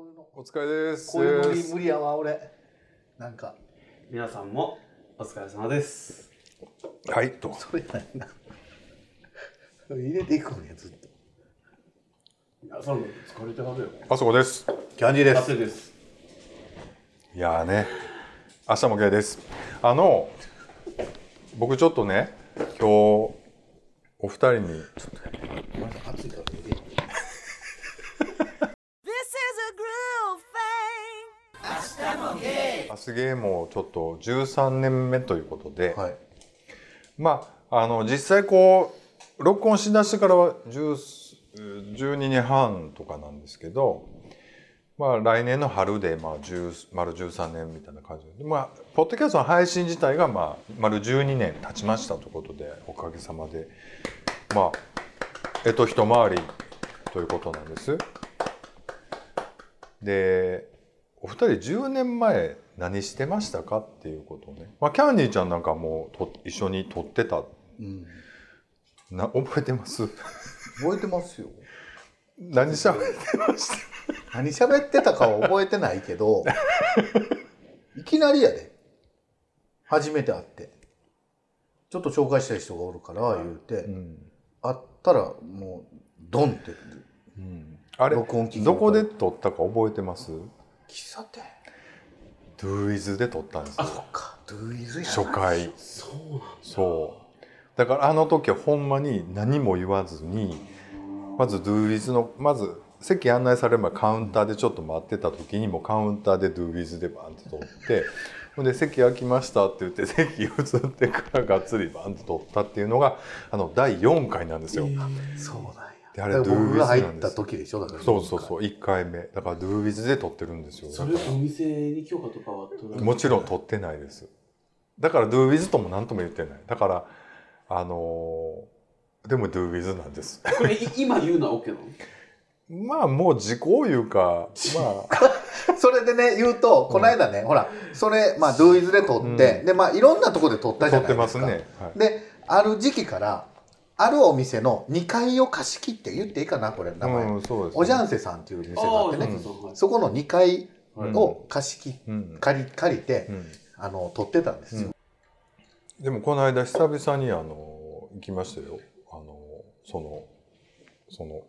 こういうのお疲れです。こういうの無理無理やわ俺なんか皆さんもお疲れ様です。はい、と。それないな入れていくんやずっと皆さんも疲れてはるよ。あそこです。キャンディーで汗です。いやーね、明日もゲイです。あの、僕ちょっとね、今日、お二人に、まアスゲーもちょっと13年目ということで、はい。まあ、あの、実際こう、録音しだしてからは10 12年半とかなんですけど、まあ、来年の春で、まあ、10丸13年みたいな感じで、まあ、ポッドキャストの配信自体が、まあ、丸12年経ちましたということでおかげさまで。まあえと一回りということなんです。でお二人10年前何してましたかっていうことをね、まあ、キャンディーちゃんなんかもと一緒に撮ってた。うん。な覚えてます？覚えてますよ。何しゃべってました？何喋ってたかは覚えてないけどいきなりやで。初めて会って。ちょっと紹介したい人がおるから言うて、うん。会ったらもうドンって。うん。あれどこで撮ったか覚えてます？喫茶店？Do Is で撮ったんですよ。そっか。ドゥイズやな。初回。そうなんそう。だからあの時はほんまに何も言わずにまず Do Is のまず席案内される前カウンターでちょっと待ってた時にもうカウンターで Do Is でバンって撮ってほんで席空きましたって言って席移ってからがっつりバンと撮ったっていうのがあの第4回なんですよ。そうなんであれ僕が入った時でしょだからそうそうそう1回。目。だから Do With で撮ってるんですよ。それお店に許可とかは取らもちろん撮ってないです。だから Do With とも何とも言ってないだからあのーでも Do With なんです。これい今言うのは OK なの？まあもう時効いうかまあ。それでね言うとこの間ね、ほらそれまあ Do Is で撮って、うん。でまあいろんなとこで撮ったじ撮ゃないですか。ってますね、はい、である時期からあるお店の2階を貸し切って言っていいかなこれ名前、うん、そうです、おじゃんせさんっていう店があってね、そうそう。そこの2階はいを貸し切っうん借り借りて、うんあの撮ってたんですよ、でもこの間久々にあの行きましたよ。あのそのその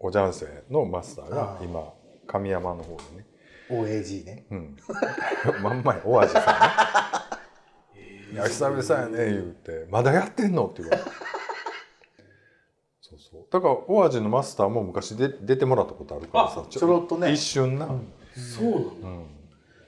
おじゃんせのマスターが今神山の方でね。OAG ね。うん。まんまやお味さんね。いや久々やね言うて「まだやってんの?」って言われてそうそう。だからお味のマスターも昔で出てもらったことあるからさちょろっとね。一瞬な、そうなんだ。うん。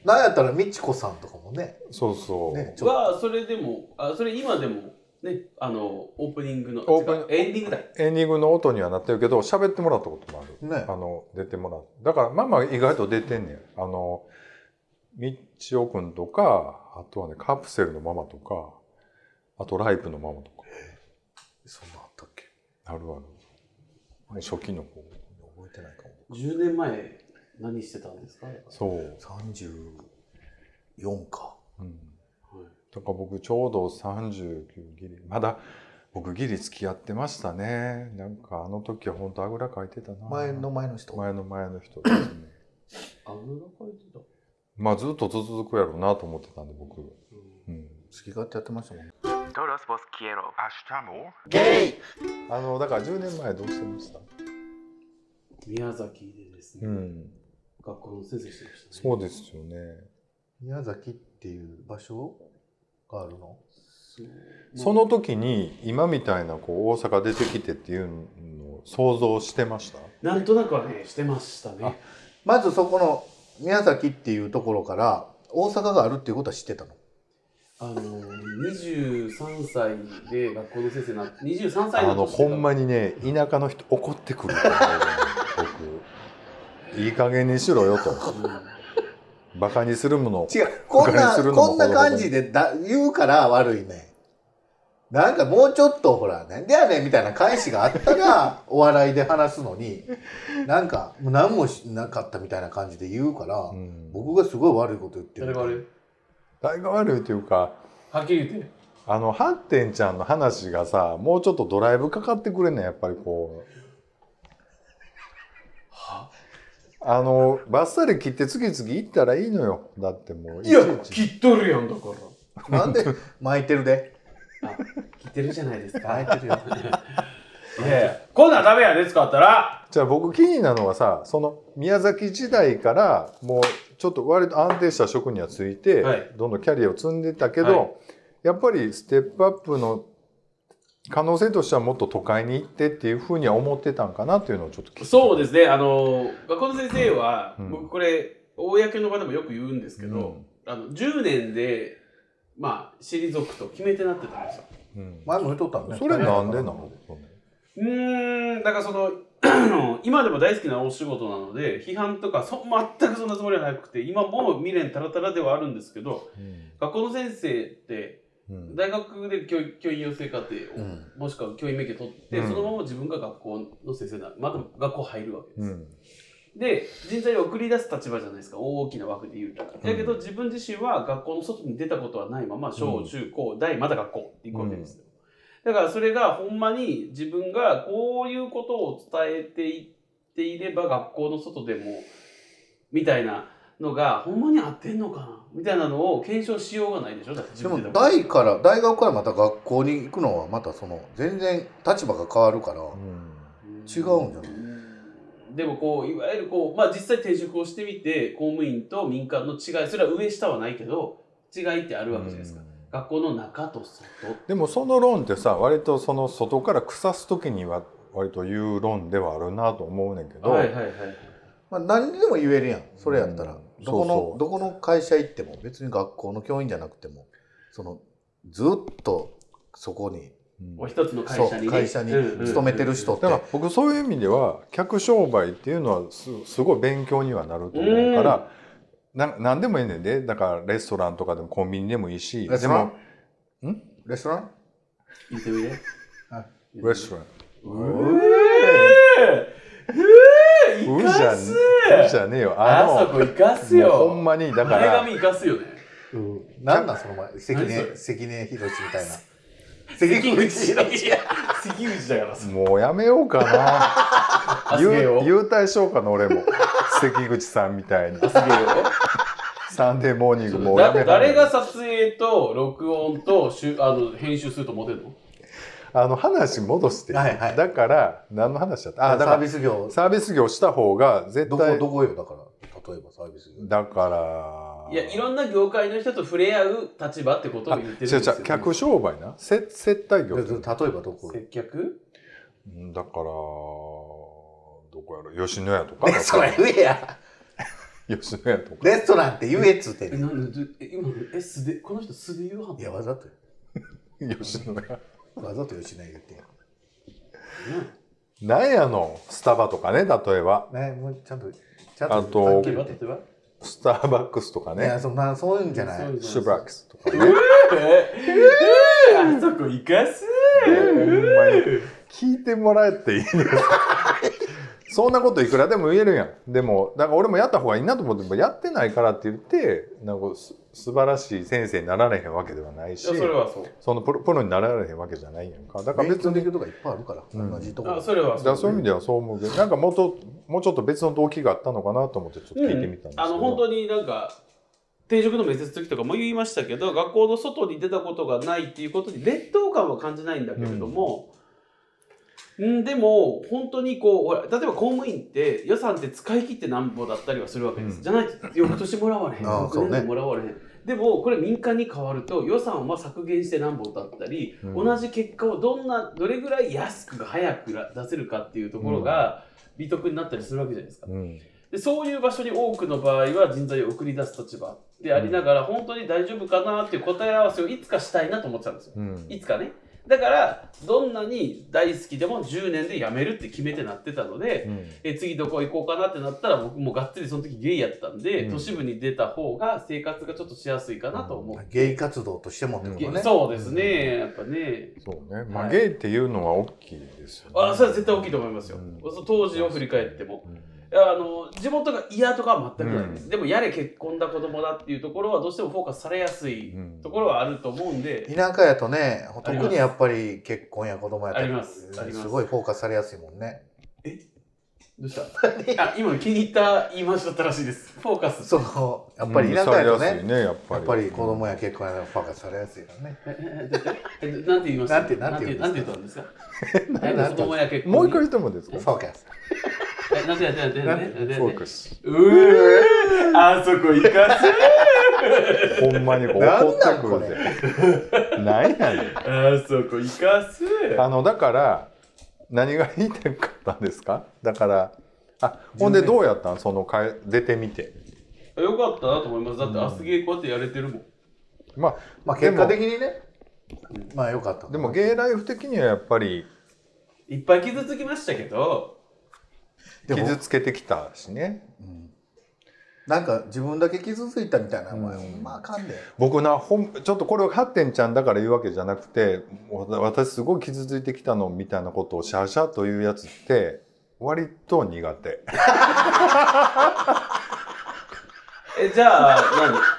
なんやったら美智子さんとかもね。そうそう、ねちょっはそれでもあそれ今でもねあのオープニングのオープエンディングだ。エンディングの音にはなってるけど喋ってもらったこともある、ね。あの出てもらってだからまあまあ意外と出てんねんあのみちおくんとかあとはねカプセルのママとかあとライプのママとか。そんなあるある初期の方覚えてないかも。10年前何してたんですか？そう、34か。うん、はい。だから僕ちょうど39ギリまだ僕ギリ付き合ってましたね。なんかあの時は本当あぐらかいてたな。前の前の人。前の前の人ですね。あぐらかいてた？まあずっと続くやろうなと思ってたんで僕、うん、好き勝手やってましたもんね Todos vos quiero. ゲイあのだから10年前どうしてました？宮崎でですね、うん。学校の先生してましたね。そうですよね。宮崎っていう場所があるの？その時に今みたいなこう大阪出てきてっていうのを想像してました？なんとなくはねしてましたね。まずそこの宮崎っていうところから大阪があるっていうことは知ってたの？あの23歳で学校の先生になって23歳あのほんまににね田舎の人怒ってくる僕。いい加減にしろよと。バカにするもの違うこんなこんな感じでだ言うから悪いね。なんかもうちょっとほらなんでやねんみたいな返しがあったら お笑いで話すのになんかもう何もしなかったみたいな感じで言うから、うん。僕がすごい悪いこと言ってる誰が悪い？誰が悪い？というかはっきり言って。あのハッテンちゃんの話がさもうちょっとドライブかかってくれんねんやっぱりこう。は？あのバッサリ切って次々行ったらいいのよ。だってもういやちいち。切っとるやんだから。なんで？巻いてるで。あ切ってるじゃないですか。巻いてるよ。いやいやこんなんダメやで使ったら。じゃあ僕気になるのはさその宮崎時代からもうちょっと割と安定した職にはついて、はい。どんどんキャリアを積んでたけど、はいやっぱりステップアップの可能性としてはもっと都会に行ってっていうふうには思ってたんかなっていうのをちょっと聞そうですね。あの学校の先生は、うん。僕これ公の場でもよく言うんですけど、うん。あの10年でまあ退くと決めてなってたんですよ。うん。前も言っとったのね。それなんでなの？うーんだからその 今でも大好きなお仕事なので批判とかそ全くそんなつもりはなくて今もう未練たらたらではあるんですけど学校の先生ってうん大学で教教員養成課程を、うん。もしくは教員免許取って、うん。そのまま自分が学校の先生なまた学校入るわけです、うん。で人材を送り出す立場じゃないですか。大きな枠で言うたら、だけど自分自身は学校の外に出たことはないまま小中高大また学校って行くわけですよ、だからそれがほんまに自分がこういうことを伝えていっていれば学校の外でもみたいなのがほんまに合ってんのかなみたいなのを検証しようがないでしょ？だって自でも大から大学からまた学校に行くのはまたその全然立場が変わるから違うんじゃない？でもこういわゆるこうまあ実際転職をしてみて公務員と民間の違いそれは上下はないけど違いってあるわけじゃないですか、学校の中と外。でもその論ってさ割とその外から腐す時には割と言う論ではあるなと思うねんけど、はいはいはいまあ、何にでも言えるやん。それやったら、うん。どこのそうそう。どこの会社行っても別に学校の教員じゃなくてもそのずっとそこにうん。お一つの会社に、ね、会社にうんうんうん勤めてる人って、だから僕そういう意味では客商売っていうのはすすごい勉強にはなると思うから、な何でもいいねんで。だからレストランとかでもコンビニでもいいしレストラン？でもん？レストラン？言ってみてレストラン。うえー、うじゃ生かすうじゃねえ。よ。あのあそこ生かすよ。もうほんまにだか前ら髪生かすよね。なんなんその前関根関根宏みたいな。関口宏関口だからさ。もうやめようかな。優優待しようかな俺も。関口さんみたいに。あすげえよ。サンデーモーニングもうやめだ誰がは撮影と録音としゅあの編集すると思ってんの？あの話戻して、はいはい。だから何の話だった？ああサービス業。サービス業した方が絶どこ対どこよだから。例えばサービス業。だからいやいろんな業界の人と触れ合う立場ってことをあ言ってるんです客商売な？接接待業。で例えばどこ？接客？うんだからどこやろ？吉野家とか？レストラン言えや。吉野家とか。レストランって言えっつってえなん今のえ素でこの人素で言うはんいやわざと 吉野家わざと吉野家言ってなんやの？スタバとかね例えば。ねもうちゃんとちゃんとあとスターバックスとかいやねそんなそういうんじゃない。シュバックスとかね。ええあそこ生かすほんまに聞いてもらえていいですそんなこといくらでも言えるやん。でもだから俺もやった方がいいなと思ってもやってないからって言ってなんかす素晴らしい先生になられへんわけではないしいやそれはそう。そのプロプロになられへんわけじゃないやんか。だから別に勉強できるとかいっぱいあるから、うん。同じところ。あそれはだからそういう意味ではそう思うけどなんかもっともうちょっと別の動機があったのかなと思ってちょっと聞いてみたんですけど、あの本当になんか定職の面接の時とかも言いましたけど学校の外に出たことがないっていうことに劣等感は感じないんだけれども、ん、でも本当にこう例えば公務員って予算って使い切ってなんぼだったりはするわけです、うん。じゃないと翌年もらわれへん。翌年もらわれへん、でもこれ民間に変わると予算は削減してなんぼだったり、うん。同じ結果をどんなどれぐらい安く早く出せるかっていうところが美徳になったりするわけじゃないですか。うん。でそういう場所に多くの場合は人材を送り出す立場でありながら、本当に大丈夫かなっていう答え合わせをいつかしたいなと思ってたんですよ。うん。いつかね。だから、どんなに大好きでも10年で辞めるって決めてなってたので、うん。え次どこ行こうかなってなったら、僕もがっつりその時ゲイやったんで、うん。都市部に出た方が生活がちょっとしやすいかなと思う。ゲイ活動としてもってことね、そうですね、やっぱね。そうね。まあ、はい。ゲイっていうのは大きいですよね。あそれは絶対大きいと思いますよ。うん。当時を振り返っても。あの地元が嫌とかは全くないです、うん。でもやれ結婚だ子供だっていうところはどうしてもフォーカスされやすいうん。ところはあると思うんで、田舎やとね特にやっぱり結婚や子供やったりす。ごいフォーカスされやすいもんね。どうした？あ今の気に入った言い回しだったらしいです。フォーカス。そのやっぱり田舎やとうんね、ねやっぱり。やっぱり子供や結婚やらフォーカスされやすいからね。ええええなんて言いました？なんてなんて言ったんですか？子供や結婚もう一回言ってもですか？フォーカス。えなんてなんてなんてなんてフォークス。うー。あそこ行かすほんまに怒ってくるで何やねん。あそこ行かすあのだから何が言いたかったんですか？だからあほんでどうやったん？そのかえ出てみて。よかったなと思います。だってアスゲーこうやってやれてるもん。まあまあ結果的にね。まあよかった。でもゲイライフ的にはやっぱりいっぱい傷つきましたけど傷つけてきたしね。なんか自分だけ傷ついたみたいなお前うん。まああかんで。僕なほんちょっとこれをハッテンちゃんだから言うわけじゃなくてわ私すごい傷ついてきたのみたいなことをシャーシャーというやつって割と苦手。えじゃあ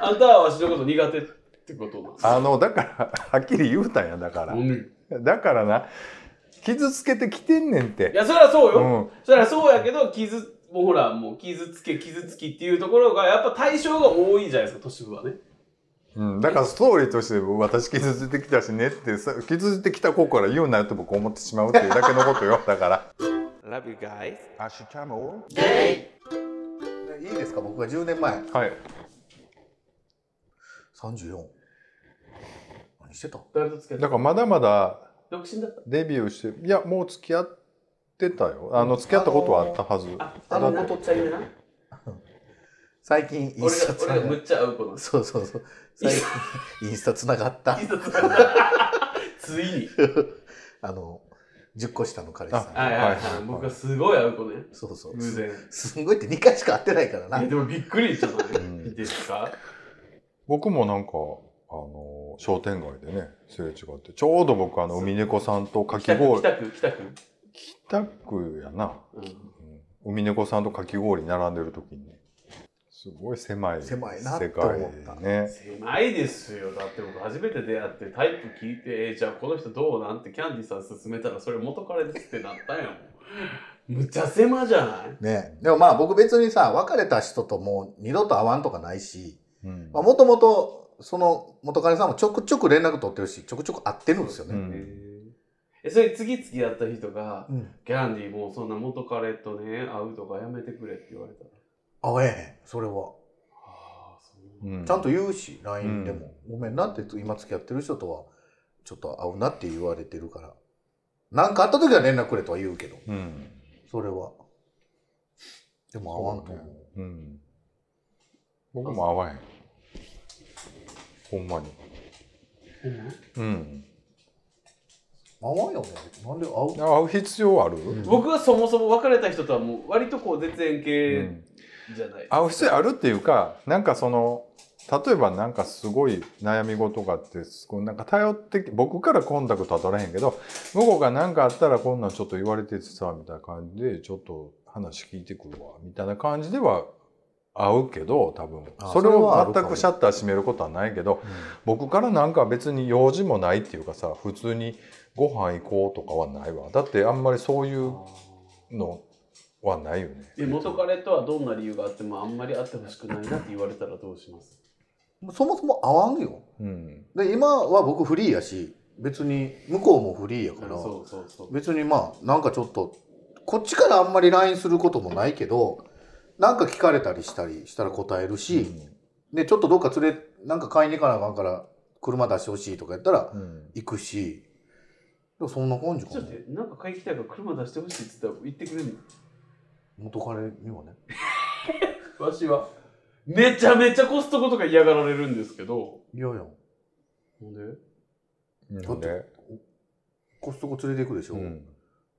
何？あんたはわしのこと苦手ってことなんですか？あのだからはっきり言うたんやだから。うん。だからな傷つけてきてんねんって。いやそれはそうよ、うん。それはそうやけど傷もうほらもう傷つけ傷つきっていうところがやっぱ対象が多いじゃないですか都市部はね。うん、だからストーリーとして私傷ついてきたしねってさ傷ついてきた子から言うなよって僕思ってしまうっていうだけのことよだから。Love you guys. アシュチャモいいですか僕が10年前。はい。34何してた？誰と付き合ってだからまだまだ独身だった？デビューしていやもう付き合ってたよ。あの付き合ったことはあったはず、ああのあのことっちゃいめな最近イン俺スタつながっが俺がむっちゃ合う子なんですそうそうそう最近インスタつながったついにあの10個下の彼氏さんはいはいはい、はいはい僕がすごい合う子ねそうそう偶然すんごいって2回しか会ってないからなえでもびっくりしたのんねですか僕もなんかあの商店街でねすれ違ってちょうど僕あの海猫さんとかき北区氷北区北区？北区やな、うん。うん。海猫さんとかき氷並んでる時にすごい狭い狭いなって世界思った。ね。狭いですよ。だって僕初めて出会ってタイプ聞いて、えーじゃあこの人どうなん？てキャンディーさん勧めたらそれ元彼ですってなったんやもん。むっちゃ狭じゃない？ね。でもまあ僕別にさ別れた人ともう二度と会わんとかないしうん。もともとその元彼さんもちょくちょく連絡取ってるしちょくちょく会ってるんですよね、うん。えそれ次々やった人がうんキャンディーもうそんな元彼とね会うとかやめてくれって言われたら会えへんそれは。ああそううん。ちゃんと言うし LINE でも、ごめんなって今付き合ってる人とはちょっと会うなって言われてるから。何かあった時は連絡くれとは言うけど。うん。それは。でも会わんと思う。うん。僕も会わへんほんまに。ほんま？うん。会わんよね。なんで会う？会う必要ある、ん。僕はそもそも別れた人とはもう割とこう絶縁う系ん。じゃない、会う必要あるっていうかなんかその例えばなんかすごい悩み事があってすごいなんか頼ってき僕からコンタクトは取らへんけど向こうが何かあったらこんなんちょっと言われててさみたいな感じでちょっと話聞いてくるわみたいな感じでは会うけど多分。あそれを全くシャッター閉めることはないけど僕からなんか別に用事もないっていうかさ普通にご飯行こうとかはないわ。だってあんまりそういうのはないよね。で元彼とはどんな理由があってもあんまり会ってほしくないなって言われたらどうします？そもそも会わんよ。うん。で今は僕フリーやし別に向こうもフリーやから、別にまあなんかちょっとこっちからあんまり LINE することもないけどなんか聞かれたりしたりしたら答えるし、でちょっとどっか連れなんか買いに行かなあかんから車出してほしいとかやったらうん。行くし。でもそんな感じかな。ちょっとなんか買いに来たいから車出してほしいって言ったら言ってくれる元彼にはね。の わしは。めちゃめちゃコストコとか嫌がられるんですけど。いやいや。なんで？なんで？コストコ連れて行くでしょ、うん。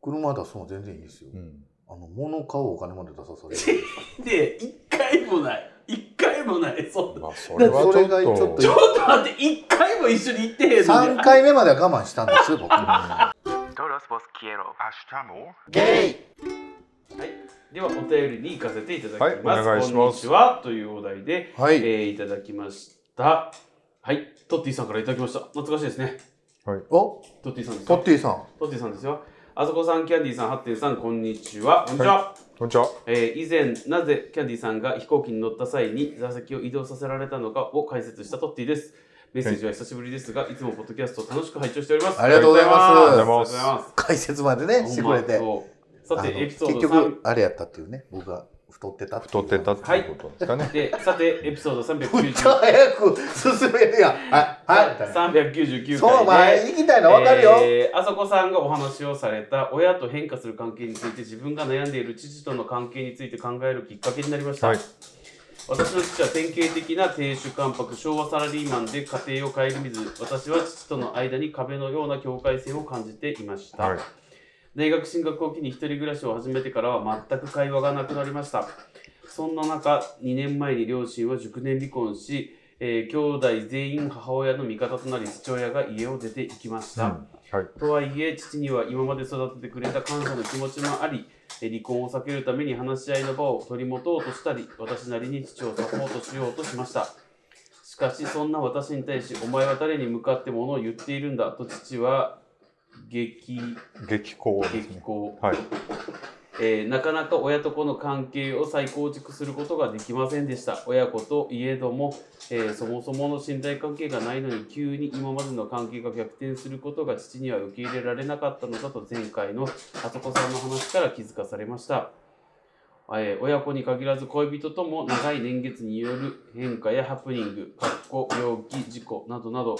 車出すの全然いいですよ、うんあの物買うお金まで出さされる。で一回もない。一回もない。そんなまあそれはちょっそれがちょっととちょっと待って一回も一緒に行ってへんのに。3回目までは我慢したんです僕。vos quiero. はい、ではお便りに行かせていただきます。はいお願いします。こんにちはというお題で、はい、えーいただきました。はい、トッティさんからいただきました。懐かしいですね。お？トッティさんですよ。トッティさん。トッティさんですよ。あそこさん、キャンディーさん、ハッテンさん、こんにちは。こんにちは。こんにちは。えー以前なぜキャンディさんが飛行機に乗った際に座席を移動させられたのかを解説したトッティです。メッセージは久しぶりですがい。つもポッドキャストを楽しく拝聴しております。ありがとうございます。ありがとうございます。解説までねしてくれて。さてエピソード結3局あれやったっていうね僕が太ってた太ってたっていうことですかね。でさてエピソードめっち390ゃ早く進めるやん。はいはいみたいな。399回でそう前行きたいの分かるよ、えーあそこさんがお話をされた親と変化する関係について自分が悩んでいる父との関係について考えるきっかけになりました、はい。私の父は典型的な亭主関白昭和サラリーマンで家庭を顧みず私は父との間に壁のような境界線を感じていました、はい。大学進学を機に一人暮らしを始めてからは全く会話がなくなりました。そんな中2年前に両親は熟年離婚し、えー兄弟全員母親の味方となり父親が家を出て行きました、うんはい。とはいえ父には今まで育ててくれた感謝の気持ちもありえ離婚を避けるために話し合いの場を取り持とうとしたり私なりに父をサポートしようとしました。しかしそんな私に対し「お前は誰に向かってものを言っているんだ」と父は激激高ですね。激高、はい。えーなかなか親と子の関係を再構築することができませんでした親子といえども、えーそもそもの信頼関係がないのに急に今までの関係が逆転することが父には受け入れられなかったのだと前回のあそこさんの話から気づかされました、えー親子に限らず恋人とも長い年月による変化やハプニング、かっこ病気、事故などなど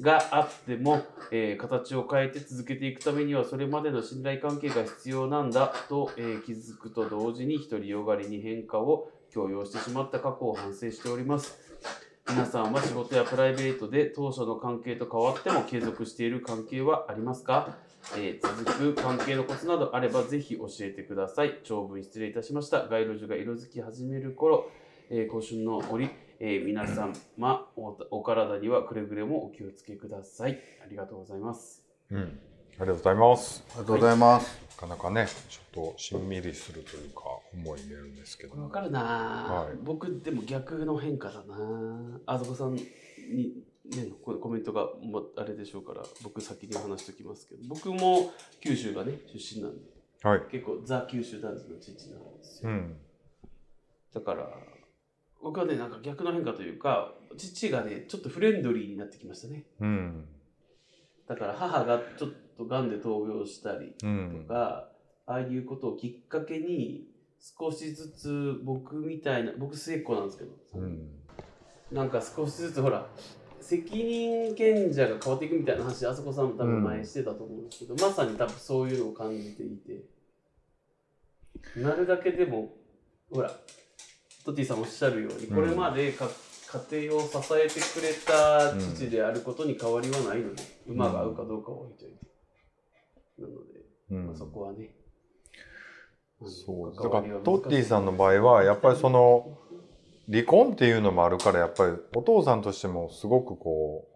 があっても、えー形を変えて続けていくためにはそれまでの信頼関係が必要なんだと、えー気づくと同時に独りよがりに変化を強要してしまった過去を反省しております。皆さんは仕事やプライベートで当初の関係と変わっても継続している関係はありますか、えー続く関係のコツなどあればぜひ教えてください。長文失礼いたしました。街路樹が色づき始める頃、えー、今春の折、えー皆様おお体にはくれぐれもお気をつけください。ありがとうございます。うん。ありがとうございます。ありがとうございます、なかなかね、ちょっとしんみりするというか、思い出るんですけど。わかるな、はい僕でも逆の変化だなあそこさんに、ね、こコメントがもあれでしょうから僕先に話しておきますけど僕も九州がね出身なんではい。結構ザ九州男児の父なんですよ、うん。だから僕はねなんか逆の変化というか父がねちょっとフレンドリーになってきましたねうん。だから母がちょっと癌で闘病したりとうん。か、ああいうことをきっかけに少しずつ僕みたいな僕末っ子なんですけど、うん。なんか少しずつほら責任権者が変わっていくみたいな話あそこさんも多分前してたと思うんですけど、まさに多分そういうのを感じていてなるだけでもほらトティさんおっしゃるように、うん。これまでか家庭を支えてくれた父であることに変わりはないので、馬が合うかどうかは置いといて。なので、うん。まあ、そこはね。そう。だから、トッティさんの場合は、やっぱりその、離婚っていうのもあるから、やっぱりお父さんとしてもすごくこ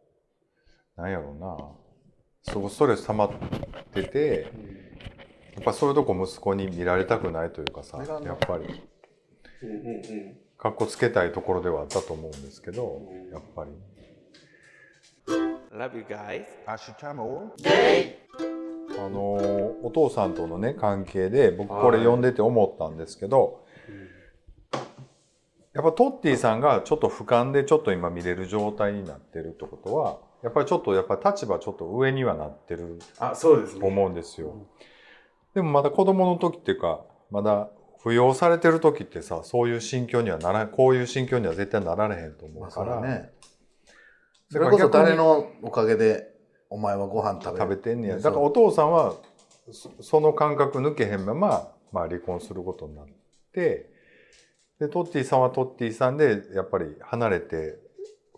う、なんやろうな、すごくストレス溜まってて、やっぱそういうとこ息子に見られたくないというかさ、やっぱり、かっこつけたいところではあったと思うんですけど、やっぱり。Love you guys. あのお父さんとのね関係で僕これ読んでて思ったんですけど、やっぱトッティさんがちょっと俯瞰でちょっと今見れる状態になってるってことはやっぱりちょっとやっぱ立場ちょっと上にはなってるあそうですと思うんですよ。でもまだ子供の時っていうかまだ扶養されてる時ってさそういう心境にはならこういう心境には絶対なられへんと思まあうから、それねそれこそ誰のおかげでお前はご飯食べ食べてんねや。だからお父さんはそその感覚抜けへんまま、まあ、離婚することになってでトッティさんはトッティさんでやっぱり離れて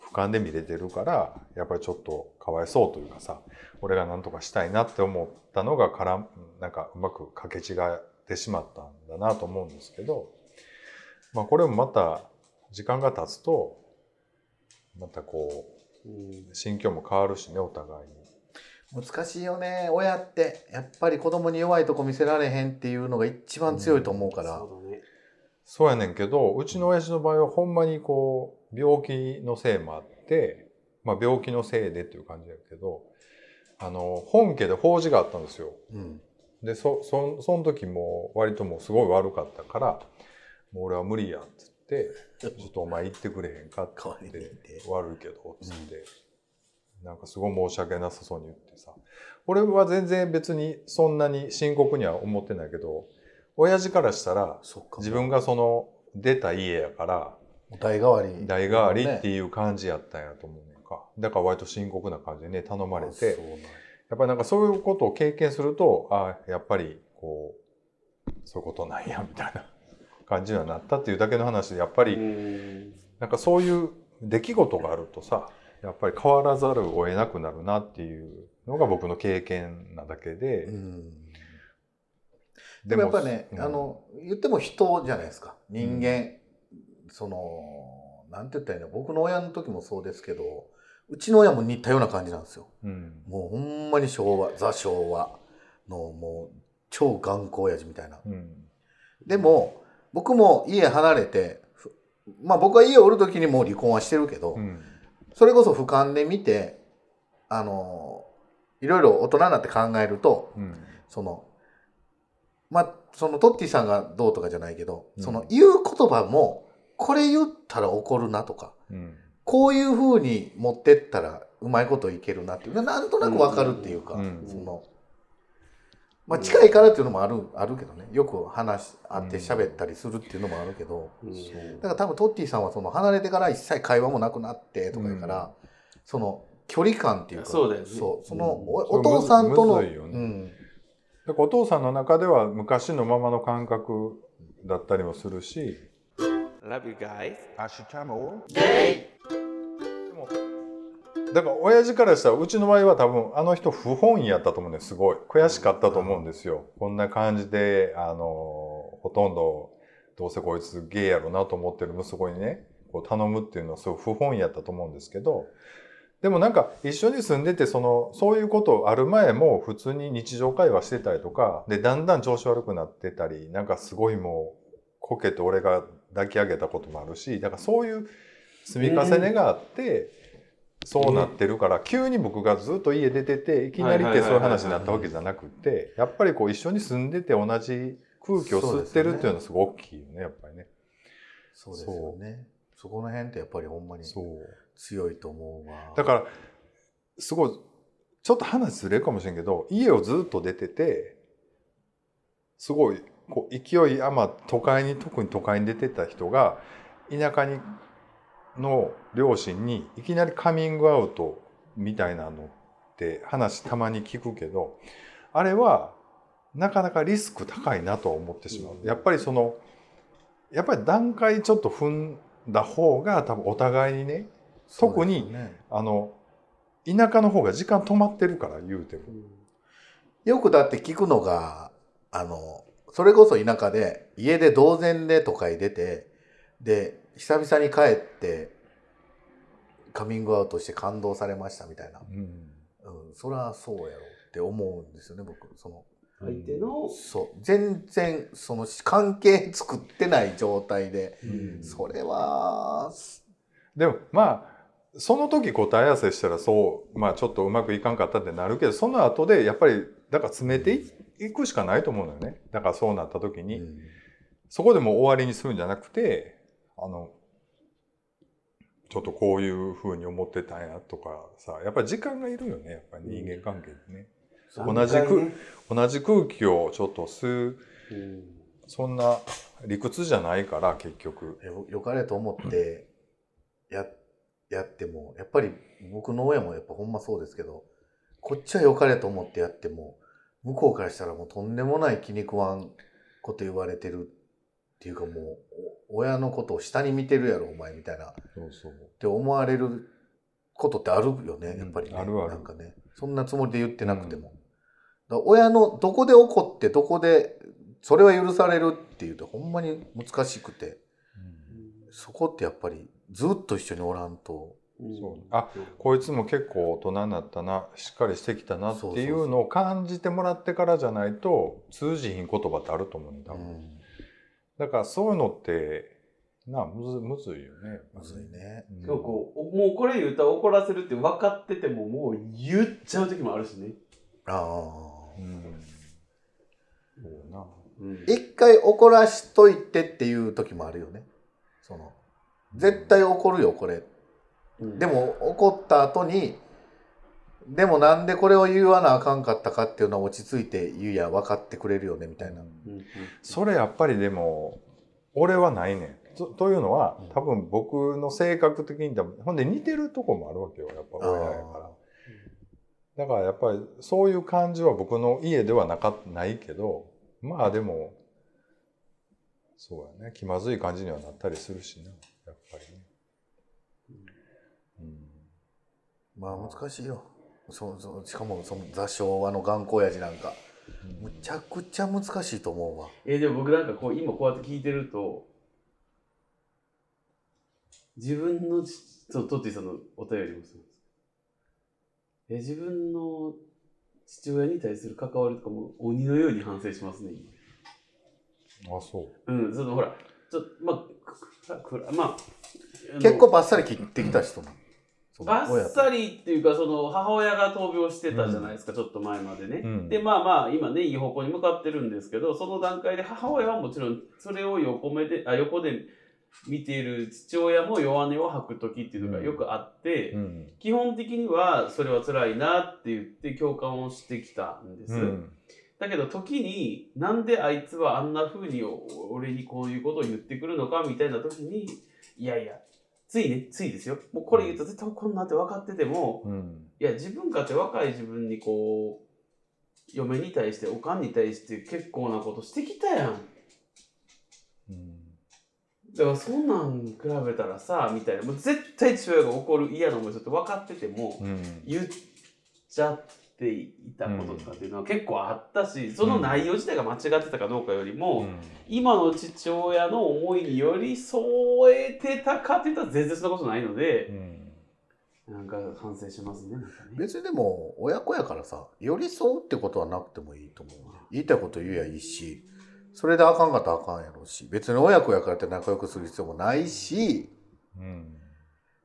俯瞰で見れてるからやっぱりちょっとかわいそうというかさ俺が何とかしたいなって思ったのがからなんかうまく掛け違ってしまったんだなと思うんですけど、まあ、これもまた時間が経つとまたこう心境も変わるしねお互いに。難しいよね親ってやっぱり子供に弱いとこ見せられへんっていうのが一番強いと思うから、そうだねそうやねんけどうちの親父の場合はほんまにこう病気のせいもあって、まあ、病気のせいでっていう感じやけどあの本家で法事があったんですよ。うんでそそその時も割ともうすごい悪かったから「もう俺は無理や」っつって「ちょっとお前行ってくれへんか」って言ってて「悪いけど」っつって、なんかすごい申し訳なさそうに言ってさ俺は全然別にそんなに深刻には思ってないけど親父からしたら自分がその出た家やから代替わり。代替わりってういう感じやったんやと思うねんか。だから割と深刻な感じでね頼まれてそうなんややっぱりなんかそういうことを経験するとあやっぱりこうそういうことなんやみたいな感じにはなったっていうだけの話でやっぱりうん。なんかそういう出来事があるとさやっぱり変わらざるを得なくなるなっていうのが僕の経験なだけで、うん。でもやっぱね、うん。あの言っても人じゃないですか。人間、そのなんて言ったらいいの僕の親の時もそうですけどうちの親も似たような感じなんですよ。うん。もうほんまに昭和ザ昭和のもう超頑固親父みたいな。うん。でも僕も家離れてふまあ僕は家を売る時にもう離婚はしてるけど、うん。それこそ俯瞰で見てあのいろいろ大人になって考えるとうん。そのまあそのトッティさんがどうとかじゃないけど、うん。その言う言葉もこれ言ったら怒るなとかうんこういうふうに持ってったらうまいこといけるなっていう。ななんとなくわかるっていうか、うんそのまあ近いからっていうのもあるあるけどね。よく話し合って喋ったりするっていうのもあるけど、だから多分トッティさんはその離れてから一切会話もなくなってとか言うから、その距離感っていうかそうだよね。そう。そのうんおお父さんとのね。うん。だからお父さんの中では昔のままの感覚だったりもするし。Love you guys. だから親父からしたらうちの場合は多分あの人不本意やったと思うんです。すごい。悔しかったと思うんですよ、こんな感じであのほとんどどうせこいつゲイやろなと思ってる息子にねこう頼むっていうのはすごい不本意やったと思うんですけど。でもなんか一緒に住んでてそのそういうことある前も普通に日常会話してたりとかでだんだん調子悪くなってたりなんかすごいもうこけて俺が抱き上げたこともあるしだからそういう積み重ねがあって、そうなってるから、急に僕がずっと家出てていきなりってそういう話になったわけじゃなくてやっぱりこう一緒に住んでて同じ空気を吸ってるっていうのはすごい大きいよねやっぱりね。そうですよね。そこの辺ってやっぱりほんまに強いと思うわ。だからすごいちょっと話ずれるかもしれんけど家をずっと出ててすごいこう勢い余都会に特に都会に出てた人が田舎にの両親にいきなりカミングアウトみたいなのって話たまに聞くけどあれはなかなかリスク高いなとは思ってしまう。やっぱりそのやっぱり段階ちょっと踏んだ方が多分お互いにね特にねあの田舎の方が時間止まってるから言うても。よくだって聞くのがあのそれこそ田舎で家で同然で都会出てで久々に帰ってカミングアウトして感動されましたみたいな、うんうん、そりゃそうやろって思うんですよね僕。その相手の、そう。全然その関係作ってない状態で。うん。それはでもまあその時答え合わせしたらそうまあちょっとうまくいかんかったってなるけどその後でやっぱりだから詰めていいくしかないと思うのよね。だからそうなった時に、うん。そこでもう終わりにするんじゃなくてあのちょっとこういうふうに思ってたんやとかさやっぱり時間がいるよねやっぱり人間関係でね、同じく同じ空気をちょっと吸ううん。そんな理屈じゃないから結局。よよかれと思ってややってもやっぱり僕の親もやっぱほんまそうですけどこっちはよかれと思ってやっても向こうからしたらもうとんでもない気に食わんこと言われてるっていうかもうお親のことを下に見てるやろお前みたいな。っそうそう。て思われることってあるよねやっぱりね、うんあるある。なんかね。そんなつもりで言ってなくても、だから親のどこで怒ってどこでそれは許されるっていうとほんまに難しくて。そこってやっぱりずっと一緒におらんと、うんそう。あこいつも結構大人になったな。しっかりしてきたなっていうのを感じてもらってからじゃないと通じひん言葉ってあると思うん。だ、だからそういうのってなあむずむずいよね。むずいね。うん。こうもうこれ言うたら怒らせるって分かっててももう言っちゃう時もあるしね。ああ。うん。そうな。うん。一回怒らしといてっていう時もあるよね。その絶対怒るよこれ。うん。でも怒った後にでもなんでこれを言わなあかんかったかっていうのは落ち着いて言うや分かってくれるよねみたいな、うんうんそれやっぱりでも俺はないね。んとというのは多分僕の性格的に多分ほんで似てるとこもあるわけよやっぱ親やから。だからやっぱりそういう感じは僕の家ではなかないけどまあでもそうやね。気まずい感じにはなったりするしなやっぱりね、うん。まあ難しいよそうそう。しかもその座昭和の頑固親父なんか。むちゃくちゃ難しいと思うわ。えーでも僕なんかこう今こうやって聞いてると自分のちそうトッティさんのお便りもそうですえー自分の父親に対する関わりとかも鬼のように反省しますねあそ今うんそのほらちょまあくくらまああの結構バッサリ切ってきた人もそのバッサリっていうかその母親が闘病してたじゃないですか、ちょっと前までね、うん。でまあまあ今ねいい方向に向かってるんですけどその段階で母親はもちろんそれを横目であ横で見ている父親も弱音を吐く時っていうのがよくあって、う、うん。基本的にはそれは辛いなって言って共感をしてきたんです、うん。だけど時になんであいつはあんな風に俺にこういうことを言ってくるのかみたいな時にいやいやついねついですよ。もうこれ言うと絶対こんなって分かっててもうん。いや自分かって若い自分にこう嫁に対しておかんに対して結構なことしてきたやん。うん。だからそんなん比べたらさみたいな。もう絶対父親が怒る嫌な思いするって分かっててもうん。言っちゃっていたこととかっていうのは結構あったしその内容自体が間違ってたかどうかよりも、うん。今の父親の思いに寄り添えてたかって言ったら全然そんなことないのうで、ん。なんか反省しますねね。別にでも親子やからさ寄り添うってことはなくてもいいと思うね。言いたいこと言えやいいしそれであかんかったらあかんやろうし別に親子やからって仲良くする必要もないしうん。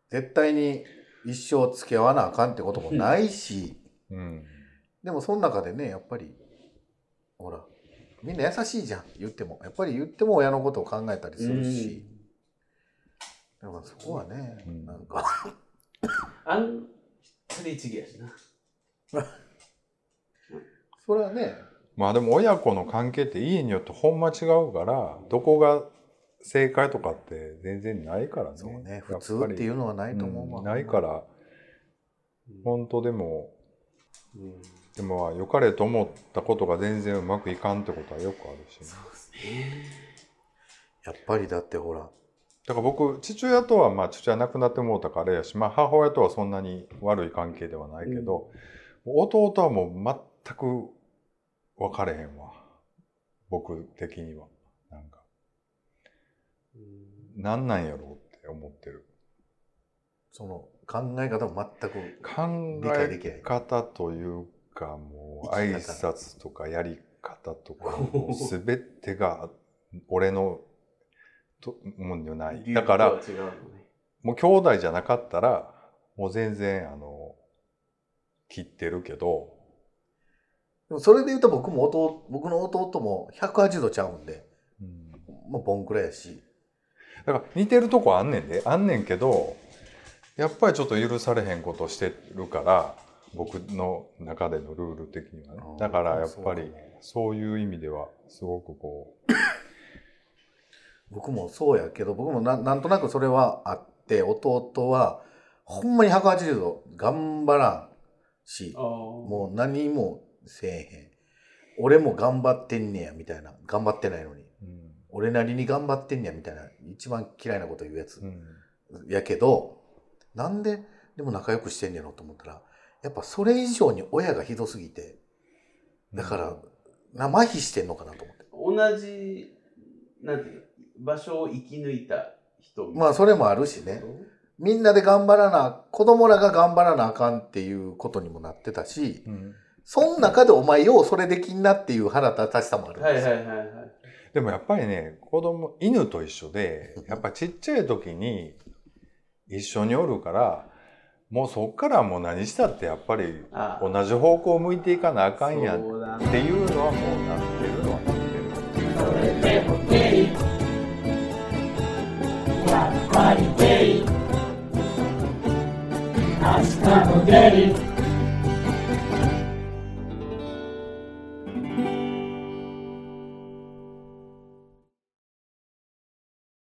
絶対に一生付き合わなあかんってこともないし、うん。でもその中でねやっぱりほらみんな優しいじゃん言っても。やっぱり言っても親のことを考えたりするし、だからそこはね、うん。なんかあんたりちぎやしなそれはねまあでも親子の関係って家によってほんま違うからどこが正解とかって全然ないからね。そうね普通っていうのはないと思うわ、うんないから本当でもうん。でもまあ良かれと思ったことが全然うまくいかんってことはよくあるしね、そうですね。やっぱりだってほら。だから僕父親とはまあ父親亡くなってもうたからあれやし、まあ、母親とはそんなに悪い関係ではないけど、弟はもう全く分かれへんわ。僕的には。なんか。なんなんやろうって思ってる。その考え方も全く考理解できない。え方というかもう挨拶とかやり方とか全てが俺のともんじゃない。だからもう兄弟じゃなかったらもう全然あの切ってるけど。それで言うと僕も弟僕の弟も180度ちゃうんでうん。まあボンくらいやし。だから似てるとこあんねんで。あんねんけどやっぱりちょっと許されへんことしてるから僕の中でのルール的にはね。だからやっぱりそういう意味ではすごくこう 僕もそうやけど僕もななんとなくそれはあって弟はほんまに180度頑張らんしもう何もせえへん。俺も頑張ってんねやみたいな。頑張ってないのに。うん。俺なりに頑張ってんねやみたいな。一番嫌いなこと言うやつ。うん。やけどなんででも仲良くしてんねやろと思ったらやっぱそれ以上に親がひどすぎてだから、な麻痺してんのかなと思って。同じなんていうの場所を生き抜いた人まあそれもあるしね。みんなで頑張らな子供らが頑張らなあかんっていうことにもなってたしうん。その中でお前ようそれできんなっていう腹立たしさもあるんはいですよ、はいはいはいでもやっぱりね子供犬と一緒でやっぱちっちゃい時に一緒におるからもうそっからもう何したってやっぱりあ同じ方向を向いていかなあかんやんっていうのはもうなってるのはなってる。明日もゲイ